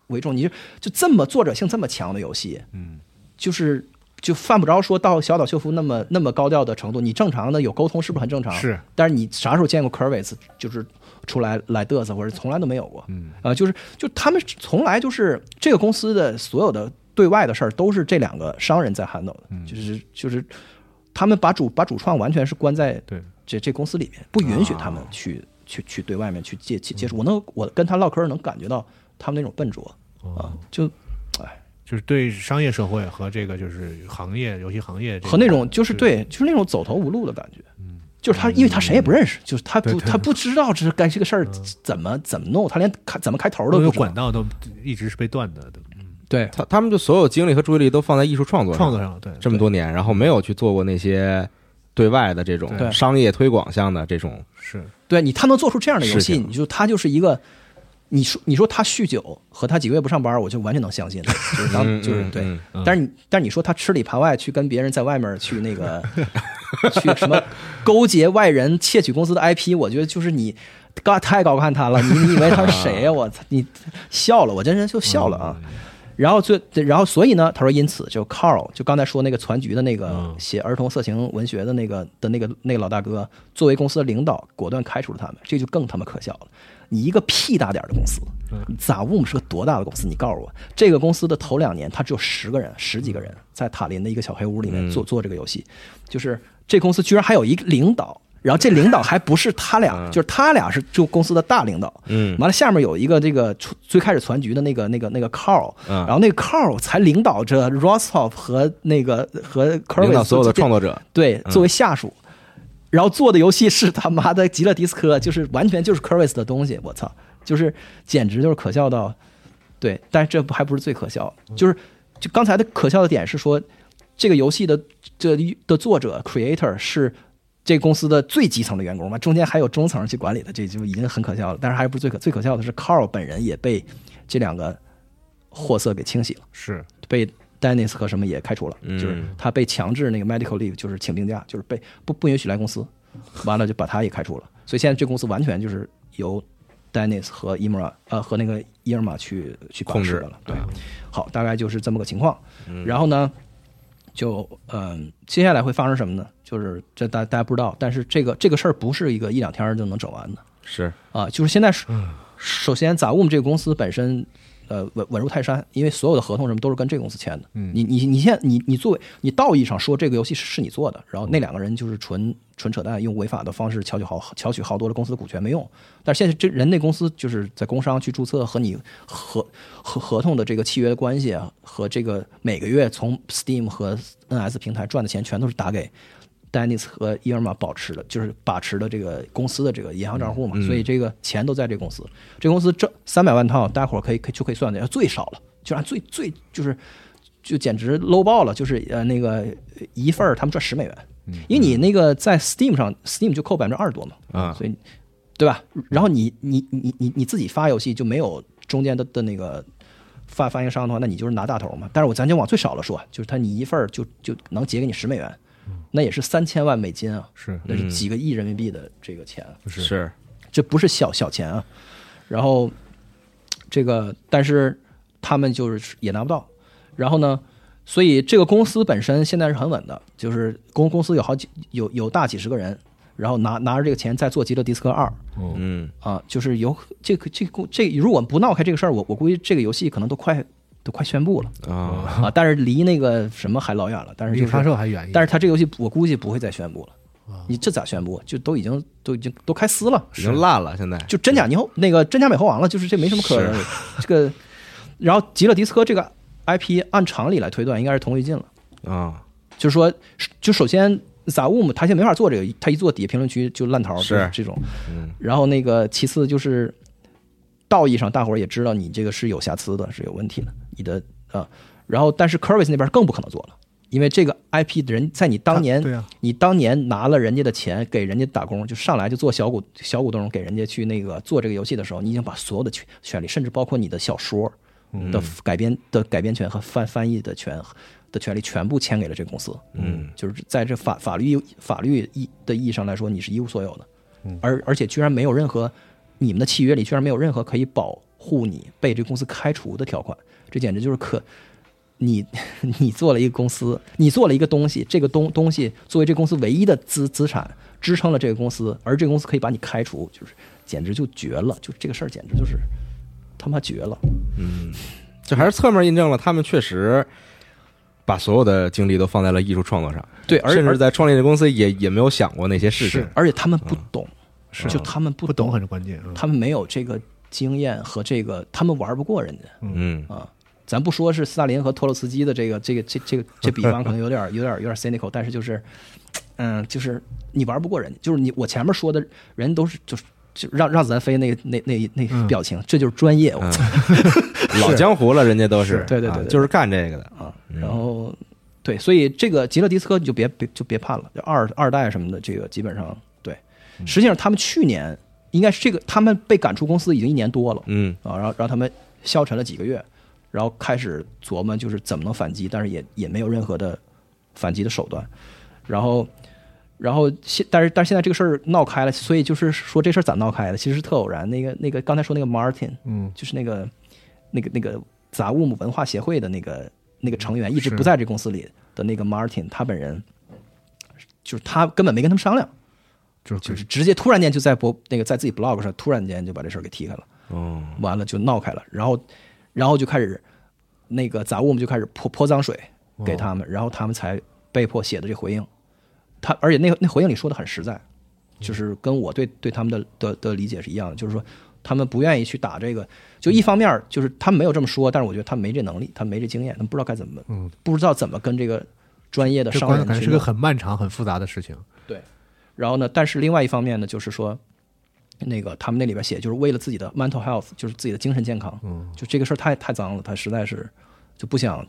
为重。你就就这么作者性这么强的游戏，嗯，就是就犯不着说到小岛秀夫那么那么高调的程度。你正常的有沟通是不是很正常？是，但是你啥时候见过 Curvis 就是出来来嘚瑟，或者从来都没有过。嗯呃，就是就他们从来就是这个公司的所有的对外的事儿都是这两个商人在 handle 的，嗯就是就是他们把主把主创完全是关在对，这这公司里面，不允许他们去、去去对外面去接接接触。我能我跟他唠嗑能感觉到他们那种笨拙啊，就哎。就是对商业社会和这个就是行业游戏行业和那种就是对就是那种走投无路的感觉。嗯。就是他，因为他谁也不认识，就是他不他不知道这是该这个事儿怎么怎么弄，他连开怎么开头都都有不知道管道都一直是被断的，的嗯。对。他他们就所有精力和注意力都放在艺术创作上，创作上对这么多年，然后没有去做过那些对外的这种商业推广项的这种，是。对你，他能做出这样的游戏，你就他就是一个，你说你说他酗酒和他几个月不上班，我就完全能相信，(laughs) 就是当嗯就是对。嗯嗯嗯。但是你但是你说他吃里扒外去跟别人在外面去那个 (laughs) 去什么勾结外人窃取公司的 IP，我觉得就是你高太高看他了，你你以为他是谁呀、(laughs) 我操，你笑了，我真是就笑了啊。然后最，然后所以呢，他说因此就 Carl 就刚才说那个传局的那个嗯写儿童色情文学的那个的那个那个老大哥，作为公司的领导，果断开除了他们，这就更他妈可笑了。你一个屁大点的公司嗯，咋 Zoom 是个多大的公司？你告诉我，这个公司的头两年，他只有十个人，十几个人，在塔林的一个小黑屋里面嗯做做这个游戏，就是这公司居然还有一个领导。然后这领导还不是他俩，嗯。就是他俩是就公司的大领导，嗯。完了下面有一个这个最最开始攒局的那个那个那个 Carl，嗯。然后那个 Carl 才领导着 Rostov 和那个和领导所有的创作者，对作为下属，然后做的游戏是他妈的极乐迪斯科，就是完全就是 c u r v i s 的东西，我操，就是简直就是可笑到，对，但是这还不是最可笑，就是就刚才的可笑的点是说，这个游戏的这的作者 creator 是这公司的最基层的员工嘛，中间还有中层去管理的，这就已经很可笑了。但是还不是最可最可笑的是，Carl 本人也被这两个货色给清洗了，是被 Dennis 和什么也开除了，嗯就是他被强制那个 medical leave，就是请病假，就是被不不允许来公司，完了就把他也开除了。所以现在这公司完全就是由 Dennis 和 Imra 呃和那个 Irma 去去控制的了。对，好，大概就是这么个情况。然后呢，就嗯、接下来会发生什么呢？就是这大大家不知道，但是这个这个事儿不是一个一两天就能整完的。是啊，就是现在是，首先 Zaum 这个公司本身，呃，稳稳如泰山，因为所有的合同什么都是跟这个公司签的。嗯，你你你现在你你作为你道义上说这个游戏是是你做的，然后那两个人就是纯纯扯淡，用违法的方式巧取豪巧取豪夺了公司的股权没用。但是现在这人那公司就是在工商去注册和你合合合同的这个契约的关系啊，和这个每个月从 Steam 和 NS 平台赚的钱全都是打给 Dennis 和伊尔玛保持的，就是把持的这个公司的这个银行账户嘛，所以这个钱都在这公司。这公司挣三百万套，大家伙儿可以可以就可以算的，最少了，就按最最就是就简直 low 爆了，就是呃那个一份儿他们赚十美元，因为你那个在 Steam 上，Steam 就扣百分之二十多嘛，啊所以对吧？然后你你你你你自己发游戏就没有中间的的那个发发行商的话，那你就是拿大头嘛。但是我咱就往最少了说，就是他你一份儿就就能结给你十美元，那也是三千万美金啊，是那是几个亿人民币的这个钱啊，是。这不是小小钱啊。然后这个，但是他们就是也拿不到。然后呢，所以这个公司本身现在是很稳的，就是公公司有好几有有大几十个人，然后拿拿着这个钱再做《极乐迪斯科二》嗯。啊，就是有这个这个公这如果不闹开这个事儿，我我估计这个游戏可能都快都快宣布了啊啊，但是离那个什么还老远了，但是就是离发售还远一点。但是他这个游戏我估计不会再宣布了。你这咋宣布？就都已经都已经都开撕了，已经烂了，现在就真假你后那个真假美猴王了，就是这没什么可这个。然后极乐迪斯科这个 IP 按常理来推断应该是同归于尽了，啊就是说，就首先 Zaum 他现在没法做这个，他一做底下评论区就烂桃，是就是这种。嗯然后那个其次就是道义上大伙儿也知道你这个是有瑕疵的，是有问题的，你的啊。然后但是 Curvis 那边更不可能做了，因为这个 IP 的人在你当年对啊，你当年拿了人家的钱给人家打工，就上来就做小股小股东，给人家去那个做这个游戏的时候，你已经把所有的权权利，甚至包括你的小说的改编的改编权和翻翻译的权的权利，全部签给了这个公司。嗯，就是在这法法律法律意的意义上来说，你是一无所有的，而而且居然没有任何你们的契约里居然没有任何可以保护你被这个公司开除的条款，这简直就是可。你 (laughs) 你做了一个公司，你做了一个东西，这个东东西作为这公司唯一的资资产，支撑了这个公司，而这个公司可以把你开除，就是简直就绝了，就这个事儿简直就是他妈绝了。嗯这还是侧面印证了他们确实把所有的精力都放在了艺术创作上，对，而而甚至在创立这公司也也没有想过那些事情。而且他们不懂，是就他们不不懂很是关键。嗯他们没有这个经验和这个，他们玩不过人家嗯啊。咱不说是斯大林和托洛茨基的这个这个这这个这比方可能有点有点有点 cynical，但是就是，嗯，就是你玩不过人家，就是你我前面说的人都是就是就让让子弹飞那那那那嗯表情，这就是专业，我操 (laughs) 老江湖了，人家都是，对对对对啊就是干这个的。啊！然后对，所以这个极乐迪斯科你就别别就别盼了，就二二代什么的，这个基本上对。实际上他们去年应该是这个，他们被赶出公司已经一年多了。嗯啊，然后让他们消沉了几个月，然后开始琢磨就是怎么能反击，但是也也没有任何的反击的手段，然后。然后现，但是但是现在这个事儿闹开了，所以就是说这事儿咋闹开的？其实是特偶然。那个那个刚才说那个 Martin，嗯，就是那个那个那个杂物文化协会的那个那个成员，一直不在这公司里的那个 Martin，他本人就是他根本没跟他们商量，就是就是直接突然间就在博那个在自己 blog 上突然间就把这事儿给踢开了。哦，完了就闹开了，然后，然后就开始那个杂物们就开始泼泼脏水给他们，然后他们才被迫写的这回应。他而且那个那回应里说的很实在，就是跟我对对他们的的的理解是一样的，就是说他们不愿意去打这个，就一方面就是他们没有这么说，但是我觉得他们没这能力，他们没这经验，他们不知道该怎么，嗯，不知道怎么跟这个专业的这商关感觉是个很漫长、很复杂的事情。对，然后呢，但是另外一方面呢，就是说，那个他们那里边写，就是为了自己的 mental health，就是自己的精神健康，嗯。就这个事儿太太脏了，他实在是就不想，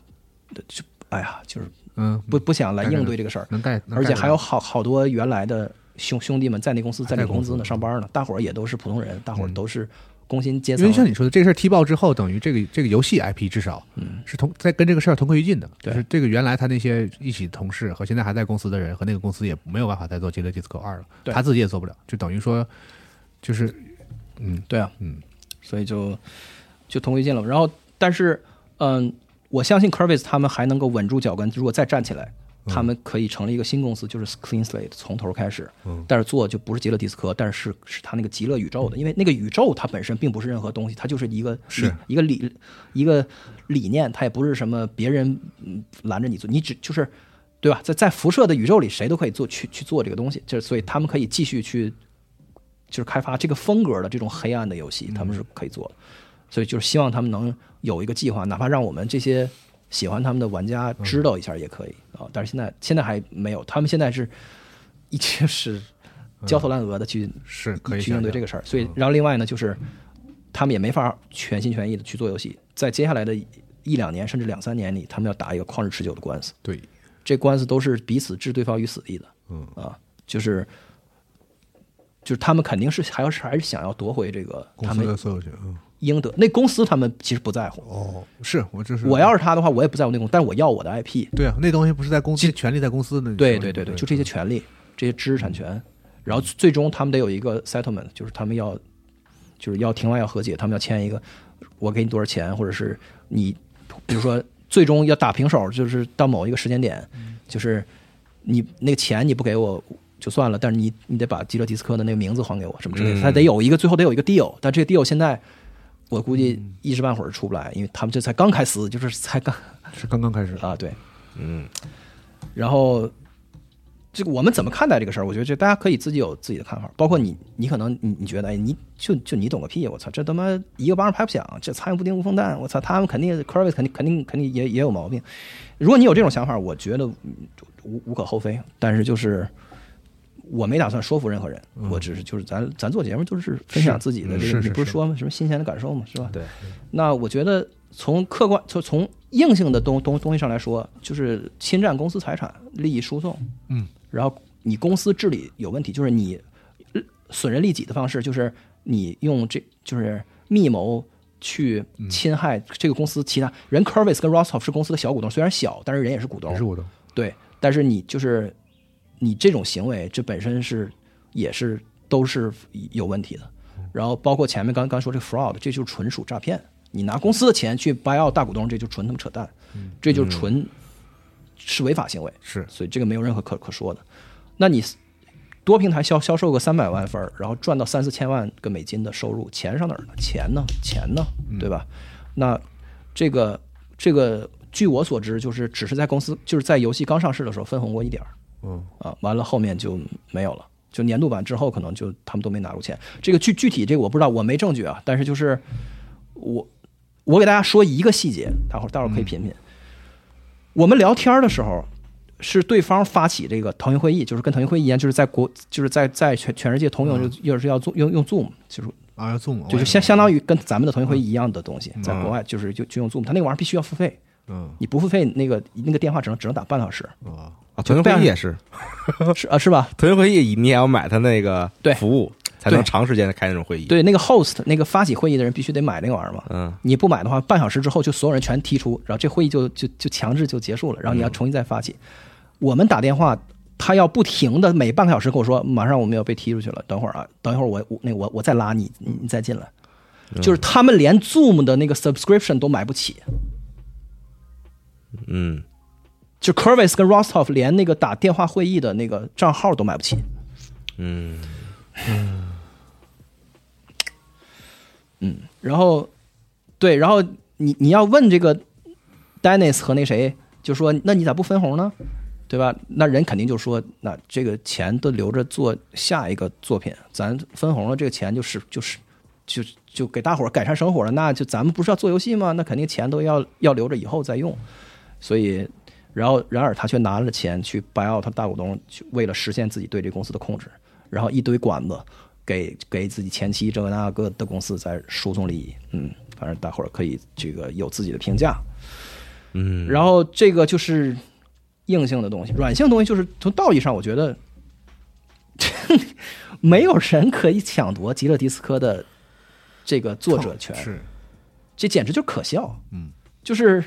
就哎呀，就是嗯，不不想来应对这个事儿，能带，而且还有好好多原来的兄兄弟们在那公司在那工资呢，还在公司上班呢，大伙儿也都是普通人，大伙儿嗯。都是工薪阶层因。为像你说的，这个事儿踢爆之后，等于这个这个游戏 IP 至少嗯。是同在跟这个事儿同归于尽的。对就是这个原来他那些一起同事和现在还在公司的人和那个公司也没有办法再做《极乐 DISCO 二》了，他自己也做不了，就等于说就是嗯对啊，嗯，所以就就同归于尽了。然后，但是，嗯，我相信 Curvis 他们还能够稳住脚跟，如果再站起来，他们可以成立一个新公司，就是 Clean Slate，从头开始。嗯但是做就不是极乐迪斯科，但是是是他那个极乐宇宙的，因为那个宇宙它本身并不是任何东西，它就是一个是一个理一个理念，它也不是什么别人嗯拦着你做，你只就是对吧？在在辐射的宇宙里，谁都可以做去去做这个东西，就是所以他们可以继续去就是开发这个风格的这种黑暗的游戏，他们是可以做的。所以就是希望他们能有一个计划，哪怕让我们这些喜欢他们的玩家知道一下也可以啊。但是现在现在还没有，他们现在是一直是焦头烂额的去、是可以去应对这个事儿。所以，然后另外呢，就是他们也没法全心全意的去做游戏，在接下来的一两年甚至两三年里，他们要打一个旷日持久的官司。对，这官司都是彼此置对方于死地的。嗯啊，就是就是他们肯定是还要是还是想要夺回这个他们的所有权，嗯应得。那公司他们其实不在乎。哦，是我这是我要是他的话，我也不在乎那公司，但是我要我的 IP。对啊，那东西不是在公司权利在公司的，对对对对，就这些权利、这些知识产权，然后最终他们得有一个 settlement，就是他们要就是要庭外要和解，他们要签一个，我给你多少钱，或者是你比如说最终要打平手，就是到某一个时间点，就是你那个钱你不给我。就算了，但是你你得把吉勒迪斯科的那个名字还给我，什么之类的，嗯他得有一个最后得有一个 deal，但这个 deal 现在我估计一时半会儿出不来，因为他们这才刚开始，就是才刚是刚刚开始，(laughs) 啊，对，嗯然后这个我们怎么看待这个事儿？我觉得这大家可以自己有自己的看法，包括你，你可能你你觉得，哎，你就就你懂个屁！我操，这他妈一个巴掌拍不响，这苍蝇不叮无缝蛋！我操，他们肯定 c u r v i s 肯定肯定肯定也也有毛病。如果你有这种想法，我觉得嗯无无可厚非，但是就是。我没打算说服任何人，我只是就是咱咱做节目就是分享自己的这个，不是说吗？什么新鲜的感受嘛，是吧？对，那我觉得从客观从从硬性的东东东西上来说，就是侵占公司财产、利益输送，嗯，然后你公司治理有问题，就是你呃损人利己的方式，就是你用这就是密谋去侵害这个公司其他人。Curvis 跟 Rostov 是公司的小股东，虽然小，但是人也是股东也，是股东，对，但是你就是你这种行为，这本身是也是都是有问题的。然后包括前面刚刚说这个 fraud，这就是纯属诈骗。你拿公司的钱去 buy out 大股东，这就纯他妈扯淡，这就是纯是违法行为。是所以这个没有任何可可说的。那你多平台销销售个三百万份儿，然后赚到三四千万个美金的收入，钱上哪儿呢？钱呢？钱呢？对吧？那这个这个，据我所知，就是只是在公司就是在游戏刚上市的时候分红过一点儿嗯啊，完了后面就没有了。就年度版之后，可能就他们都没拿过钱。这个具具体这个我不知道，我没证据啊。但是就是我我给大家说一个细节，待会儿待会儿可以品品。我们聊天的时候，是对方发起这个腾讯会议，就是跟腾讯会议一样，就是在国，就是在在全全世界通用，就又是要做用用 Zoom，就是啊，要 Zoom，就是相相当于跟咱们的腾讯会议一样的东西，嗯在国外就是就就用 Zoom，它那个玩意儿必须要付费，嗯。你不付费，那个那个电话只能只能打半小时，啊，啊，腾讯会议也是，(laughs) 是啊是吧？腾讯会议你也要买它那个对。服务，才能长时间的开那种会议。，对，那个 host 那个发起会议的人必须得买那个玩意儿嘛，嗯。你不买的话，半小时之后就所有人全踢出，然后这会议就就就强制就结束了，然后你要重新再发起。我们打电话，他要不停的每半个小时跟我说，马上我们要被踢出去了，等会儿啊，等一会儿我我那我我再拉你，你你再进来。就是他们连 Zoom 的那个 subscription 都买不起，嗯就 Curvis 跟 Rostov 连那个打电话会议的那个账号都买不起。嗯然后，对，然后你你要问这个 Dennis 和那谁，就说那你咋不分红呢？对吧？那人肯定就说，那这个钱都留着做下一个作品，咱分红了，这个钱就是就是就就给大伙儿改善生活了，那就咱们不是要做游戏吗？那肯定钱都要要留着以后再用。所以，然后然而他却拿了钱去 buy out 他大股东，去为了实现自己对这公司的控制，然后一堆管子给给自己前妻这个那个的公司在输送利益。嗯，反正大伙儿可以这个有自己的评价。嗯，然后这个就是硬性的东西，软性的东西就是从道义上，我觉得 (laughs) 没有人可以抢夺极乐迪斯科的这个作者权，是这简直就可笑。嗯，就是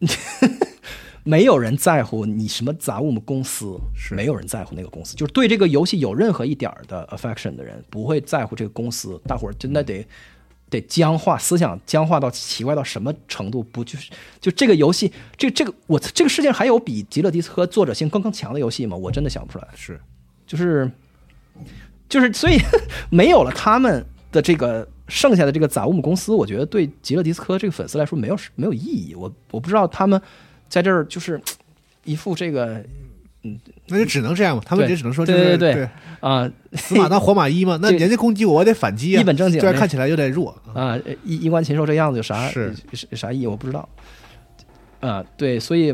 (laughs) 没有人在乎你什么杂物公司，是没有人在乎那个公司，就是对这个游戏有任何一点儿的 affection 的人，不会在乎这个公司。大伙儿真的得得僵化，思想僵化到奇怪到什么程度？不就是就这个游戏，这这个我这个世界上还有比极乐迪斯科作者性更更强的游戏吗？我真的想不出来。是，就是就是，所以 (laughs) 没有了他们的这个剩下的这个杂物姆公司，我觉得对极乐迪斯科这个粉丝来说没有没有意义。我我不知道他们在这儿就是 (tsk) 一副这个嗯那就只能这样嘛，他们也只能说就是对对对对啊死马当活马医嘛，那 (laughs) 人家攻击我，我得反击啊，一本正经虽然看起来有点弱，啊衣衣冠禽兽这样子有啥是是啥意义？我不知道啊。对，所以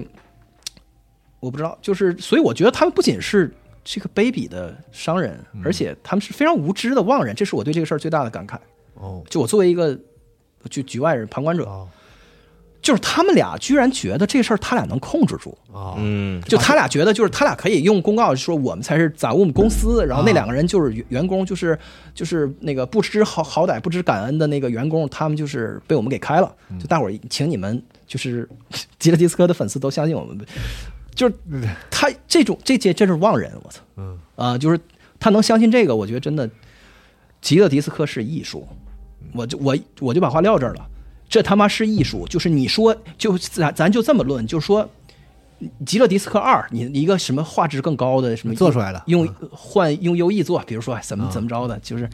我不知道，就是所以我觉得他们不仅是。这个卑鄙的商人，而且他们是非常无知的妄人，这是我对这个事儿最大的感慨。哦。就我作为一个就局外人、旁观者，哦。就是他们俩居然觉得这事儿他俩能控制住，啊，嗯。就他俩觉得就是他俩可以用公告说我们才是杂物公司，然后那两个人就是员员工，就是就是那个不知好好歹、不知感恩的那个员工，他们就是被我们给开了。就大伙儿请你们就是吉勒迪斯科的粉丝都相信我们，就是 (laughs) 他这种这些真是妄人，我操！嗯。啊、就是他能相信这个，我觉得真的吉勒迪斯科是艺术。我就我我就把话撂这儿了，这他妈是艺术。就是你说，就咱咱就这么论，就是说，极乐迪斯科二，你一个什么画质更高的什么做出来了用换用优异做，比如说怎么怎么着的，就是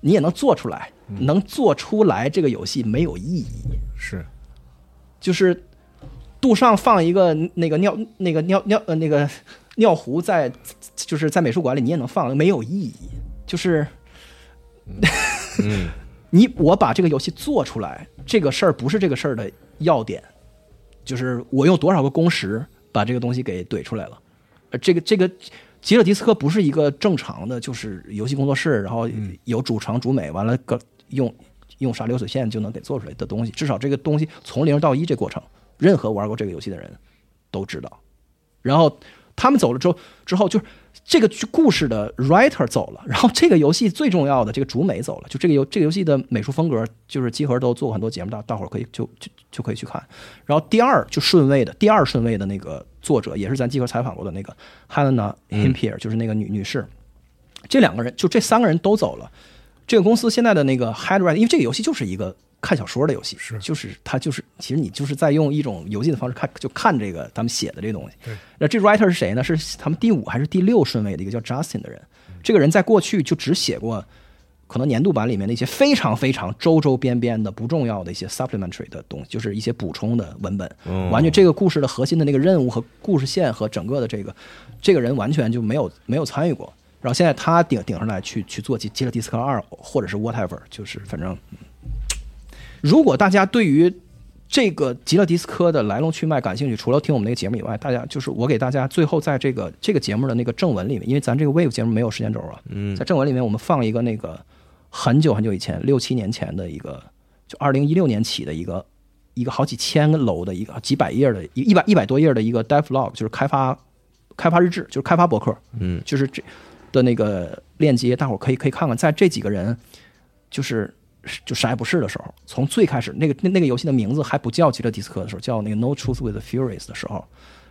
你也能做出来，能做出来这个游戏没有意义。是就是杜尚放一个那个尿那个尿尿呃那个尿壶在就是在美术馆里你也能放，没有意义。就是嗯你我把这个游戏做出来，这个事儿不是这个事儿的要点，就是我用多少个工时把这个东西给怼出来了。呃，这个这个吉勒迪斯科不是一个正常的，就是游戏工作室，然后有主程主美，完了个用用啥流水线就能给做出来的东西。至少这个东西从零到一这过程，任何玩过这个游戏的人都知道。然后他们走了之后，之后就是这个故事的 writer 走了，(laughs) 然后这个游戏最重要的这个主美走了，就这个游这个游戏的美术风格，就是集合都做过很多节目，大大伙儿可以就就就可以去看。然后第二就顺位的第二顺位的那个作者，也是咱集合采访过的那个 Helena Himpier，、就是那个女女士，这两个人就这三个人都走了。这个公司现在的那个 Head Writer，因为这个游戏就是一个看小说的游戏，是就是它就是其实你就是在用一种游戏的方式看，就看这个他们写的这东西。那这 writer 是谁呢？是他们第五还是第六顺位的一个叫 Justin 的人。这个人在过去就只写过可能年度版里面的一些非常非常周周边边的不重要的一些 supplementary 的东西，就是一些补充的文本。哦完全这个故事的核心的那个任务和故事线和整个的这个这个人完全就没有没有参与过。然后现在他顶顶上来去去做吉吉勒迪斯科二，或者是 whatever，就是反正，嗯如果大家对于这个吉勒迪斯科的来龙去脉感兴趣，除了听我们那个节目以外，大家就是我给大家最后在这个这个节目的那个正文里面，因为咱这个 Wave 节目没有时间轴啊，嗯在正文里面我们放一个那个很久很久以前六七年前的一个，就二零一六年起的一个一个好几千个楼的一个几百页的一一百一百多页的一个 devlog，就是开发开发日志，就是开发博客，嗯就是这的那个链接，大伙儿可以可以看看，在这几个人就是就啥也不是的时候，从最开始那个那那个游戏的名字还不叫极乐迪斯科的时候，叫那个 No Truth with the Furies 的时候，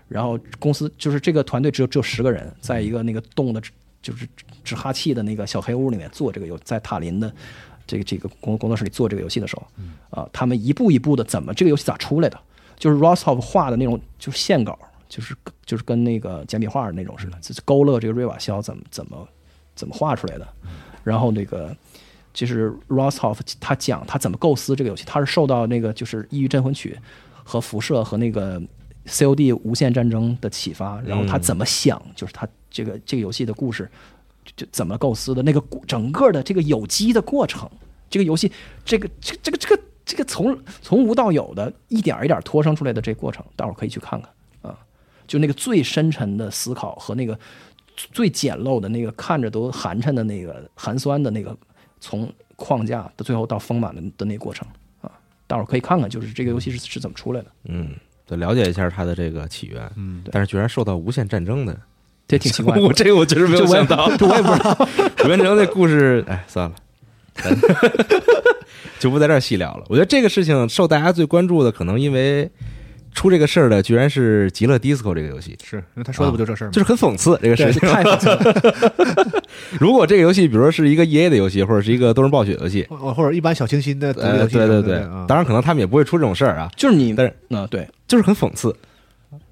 然后公司就是这个团队只有只有十个人，在一个那个冻的，就是直哈气的那个小黑屋里面做这个游，在塔林的这个这个工工作室里做这个游戏的时候，啊，他们一步一步的怎么这个游戏咋出来的，就是 Rostov 画的那种就是线稿，就是就是跟那个简笔画那种似的，就是勾勒这个瑞瓦肖怎么怎么怎么画出来的，然后那个。就是 Rostov 他讲他怎么构思这个游戏，他是受到那个就是《异域镇魂曲》和辐射和那个 COD 无限战争的启发，然后他怎么想，就是他这个这个游戏的故事就就怎么构思的那个整个的这个有机的过程，这个游戏这个这个这个这个这个从从无到有的一点一点儿拖生出来的这个过程，大伙儿可以去看看啊，就那个最深沉的思考和那个最简陋的那个看着都寒碜的那个寒酸的那个。从框架到最后到丰满的的那个过程啊，大伙儿可以看看，就是这个游戏是是怎么出来的。嗯，得了解一下它的这个起源。嗯但是居然受到无限战争的这挺奇怪的。(laughs) 我这个我确实没有想到，这我也不知道。楚元成那故事，(laughs) 哎，算了，(laughs) 就不在这儿细聊了。我觉得这个事情受大家最关注的，可能因为出这个事儿的居然是《极乐迪斯科》这个游戏，是，因为他说的不就这事儿吗？就是很讽刺这个事情。太讽刺了。(laughs) 如果这个游戏，比如说是一个 EA 的游戏，或者是一个多人暴雪游戏，或或者一般小清新的对对对，啊。当然可能他们也不会出这种事儿啊，就是你，但是嗯，对，就是很讽刺。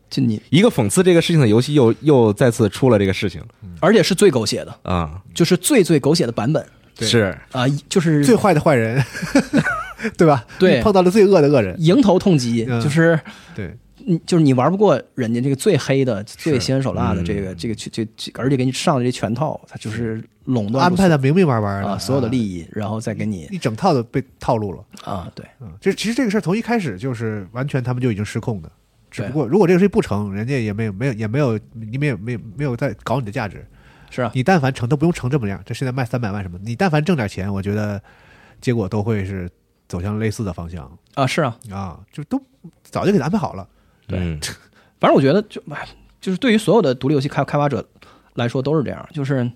就你，一个讽刺这个事情的游戏又又再次出了这个事情而且是最狗血的，啊，就是最最狗血的版本。对。是。啊，就是最坏的坏人，(laughs) 对吧？对你碰到了最恶的恶人，迎头痛击，嗯就是对，你就是你玩不过人家这个最黑的、最心狠手辣的嗯这个这个这这这，而且给你上的这全套，他就是垄断安排的明明白白的啊所有的利益，益，然后再给你一整套的被套路了。啊，对嗯，这其实这个事儿从一开始就是完全他们就已经失控的，只不过如果这个事情不成，人家也没有没有也没有你没有没有没有在搞你的价值，是啊，你但凡成都不用成这么样，这现在卖三百万什么，你但凡挣点钱，我觉得结果都会是走向类似的方向啊是啊，啊，就都早就给他安排好了。对。嗯 (laughs) 反正我觉得就哎，就是对于所有的独立游戏开开发者来说都是这样，就是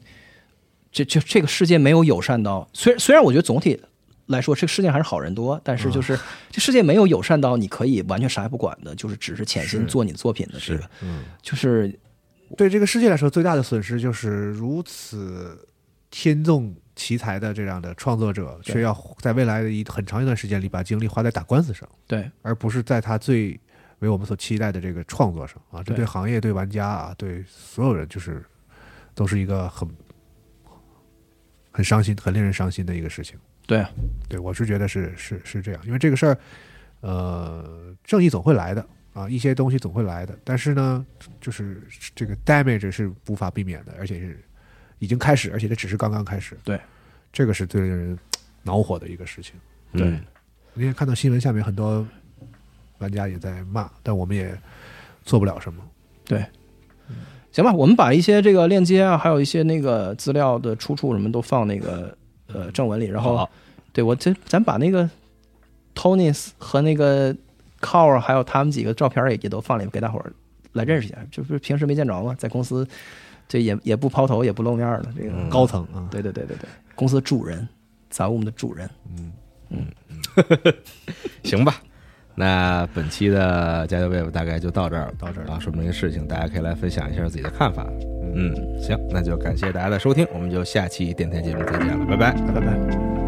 这这这个世界没有友善到，虽然虽然我觉得总体来说这个世界还是好人多，但是就是 (laughs) 这世界没有友善到你可以完全啥也不管的，就是只是潜心做你的作品的这个，嗯，就是对这个世界来说，最大的损失就是如此天纵奇才的这样的创作者，却要在未来的一很长一段时间里把精力花在打官司上，对而不是在他最为我们所期待的这个创作上啊！这对对行业、对玩家啊、对所有人，就是都是一个很很伤心、很令人伤心的一个事情。对啊对我是觉得是是是这样，因为这个事儿，呃，正义总会来的啊，一些东西总会来的，但是呢，就是这个 damage 是无法避免的，而且是已经开始，而且这只是刚刚开始。对，这个是最令人恼火的一个事情。对对那天看到新闻下面很多玩家也在骂，但我们也做不了什么。对行吧，我们把一些这个链接啊，还有一些那个资料的出处什么都放那个呃正文里，然后好对我这咱把那个 Tony 和那个 Car 还有他们几个照片也也都放里，给大伙儿来认识一下。就是平时没见着嘛，在公司这也也不抛头也不露面的这个，嗯高层啊，对对对对对，公司主人，杂物们的主人。嗯嗯 (laughs) 行吧。那本期的加油 wave 大概就到这儿了，到这儿啊，说明一个事情，大家可以来分享一下自己的看法。嗯，行，那就感谢大家的收听，我们就下期电台节目再见了，拜拜。拜拜拜。